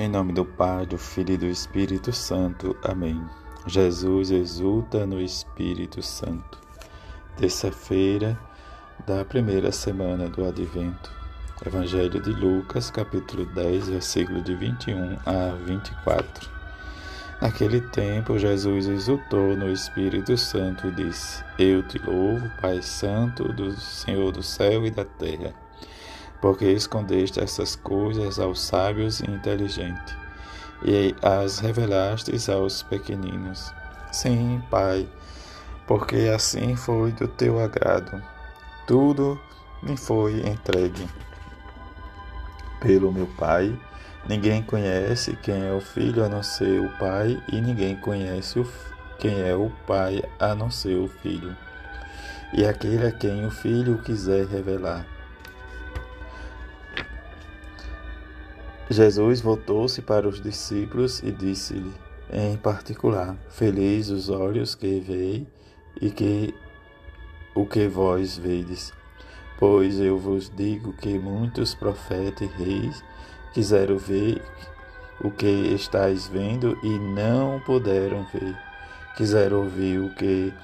Em nome do Pai, do Filho e do Espírito Santo. Amém. Jesus exulta no Espírito Santo. Terça-feira da primeira semana do Advento. Evangelho de Lucas, capítulo 10, versículo de 21 a 24. Naquele tempo, Jesus exultou no Espírito Santo e disse: Eu te louvo, Pai Santo, do Senhor do céu e da terra porque escondeste essas coisas aos sábios e inteligentes, e as revelastes aos pequeninos. Sim, Pai, porque assim foi do teu agrado. Tudo me foi entregue pelo meu Pai. Ninguém conhece quem é o Filho a não ser o Pai, e ninguém conhece quem é o Pai a não ser o Filho. E aquele a quem o Filho quiser revelar. Jesus voltou-se para os discípulos e disse-lhe, em particular: Feliz os olhos que veem e que o que vós vedes. Pois eu vos digo que muitos profetas e reis quiseram ver o que estáis vendo e não puderam ver. Quiseram ouvir o que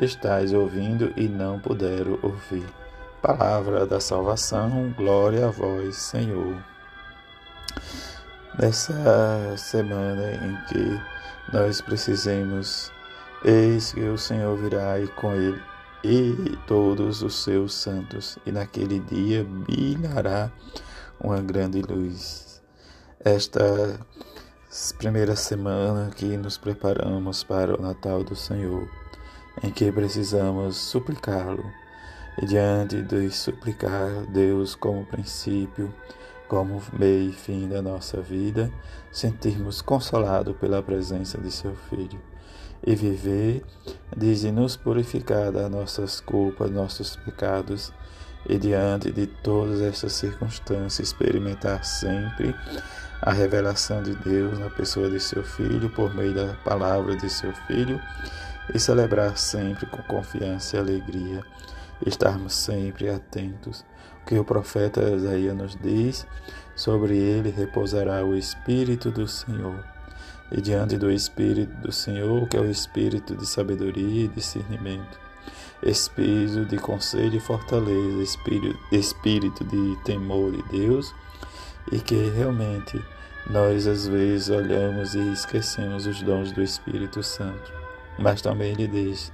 estáis ouvindo e não puderam ouvir. Palavra da salvação, glória a vós, Senhor nessa semana em que nós precisemos, eis que o Senhor virá e com ele e todos os seus santos, e naquele dia brilhará uma grande luz. Esta primeira semana que nos preparamos para o Natal do Senhor, em que precisamos suplicá-lo, e diante de suplicar Deus como princípio, como meio e fim da nossa vida, sentirmos consolado pela presença de seu Filho e viver, diz nos purificar das nossas culpas, nossos pecados e diante de todas essas circunstâncias experimentar sempre a revelação de Deus na pessoa de seu Filho por meio da palavra de seu Filho e celebrar sempre com confiança e alegria, estarmos sempre atentos que o profeta Isaías nos diz, sobre ele repousará o Espírito do Senhor. E diante do Espírito do Senhor, que é o Espírito de sabedoria e discernimento, Espírito de conselho e fortaleza, Espírito, Espírito de temor de Deus, e que realmente nós às vezes olhamos e esquecemos os dons do Espírito Santo. Mas também ele diz: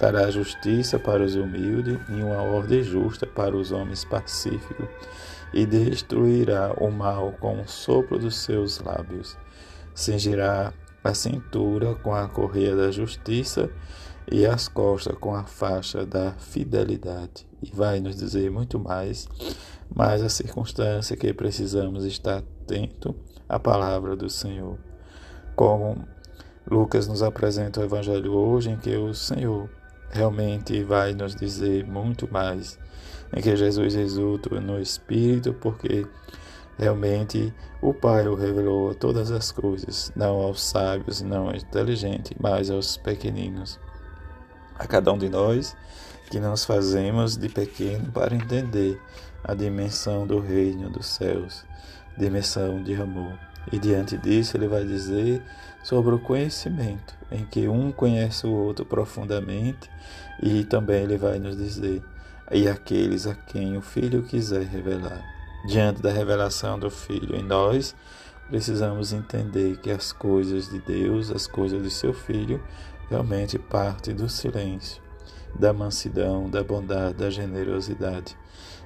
Dará justiça para os humildes e uma ordem justa para os homens pacíficos, e destruirá o mal com o sopro dos seus lábios. Cingirá a cintura com a correia da justiça e as costas com a faixa da fidelidade. E vai nos dizer muito mais, mas a circunstância que precisamos estar atento à palavra do Senhor. Como Lucas nos apresenta o Evangelho hoje, em que o Senhor realmente vai nos dizer muito mais em que Jesus exulta no Espírito, porque realmente o Pai o revelou todas as coisas, não aos sábios, não aos inteligentes, mas aos pequeninos. A cada um de nós que nos fazemos de pequeno para entender a dimensão do reino dos céus, dimensão de amor. E diante disso, ele vai dizer sobre o conhecimento, em que um conhece o outro profundamente, e também ele vai nos dizer, e aqueles a quem o Filho quiser revelar. Diante da revelação do Filho em nós, precisamos entender que as coisas de Deus, as coisas de seu Filho, realmente partem do silêncio, da mansidão, da bondade, da generosidade.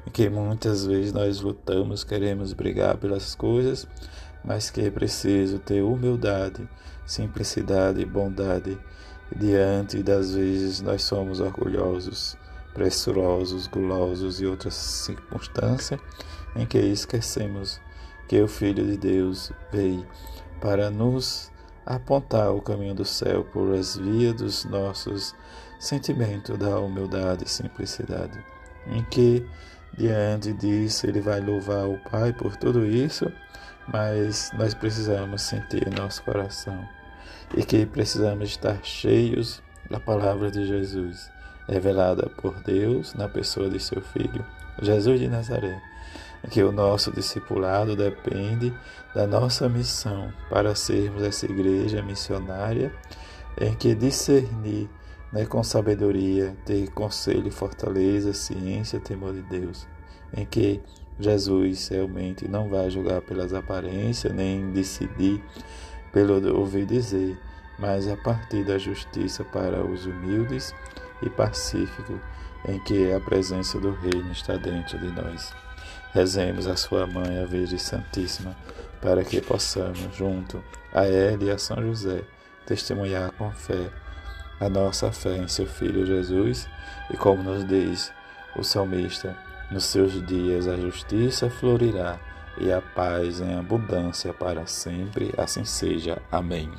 Em que muitas vezes nós lutamos, queremos brigar pelas coisas, mas que é preciso ter humildade, simplicidade e bondade diante das vezes nós somos orgulhosos, pressurosos, gulosos e outras circunstâncias em que esquecemos que o Filho de Deus veio para nos apontar o caminho do céu por as vias dos nossos sentimentos da humildade e simplicidade, em que diante disso ele vai louvar o Pai por tudo isso mas nós precisamos sentir nosso coração. E que precisamos estar cheios da palavra de Jesus, revelada por Deus na pessoa de seu Filho, Jesus de Nazaré, que o nosso discipulado depende da nossa missão para sermos essa igreja missionária, em que discernir né, com sabedoria, ter conselho, fortaleza, ciência, temor de Deus, em que Jesus realmente não vai julgar pelas aparências, nem decidir pelo ouvir dizer, mas a partir da justiça para os humildes e pacífico, em que a presença do Reino está dentro de nós. Rezemos a Sua Mãe, a Virgem Santíssima, para que possamos, junto a ela e a São José, testemunhar com fé a nossa fé em Seu Filho Jesus e, como nos diz o salmista, nos seus dias a justiça florirá e a paz em abundância para sempre. Assim seja. Amém.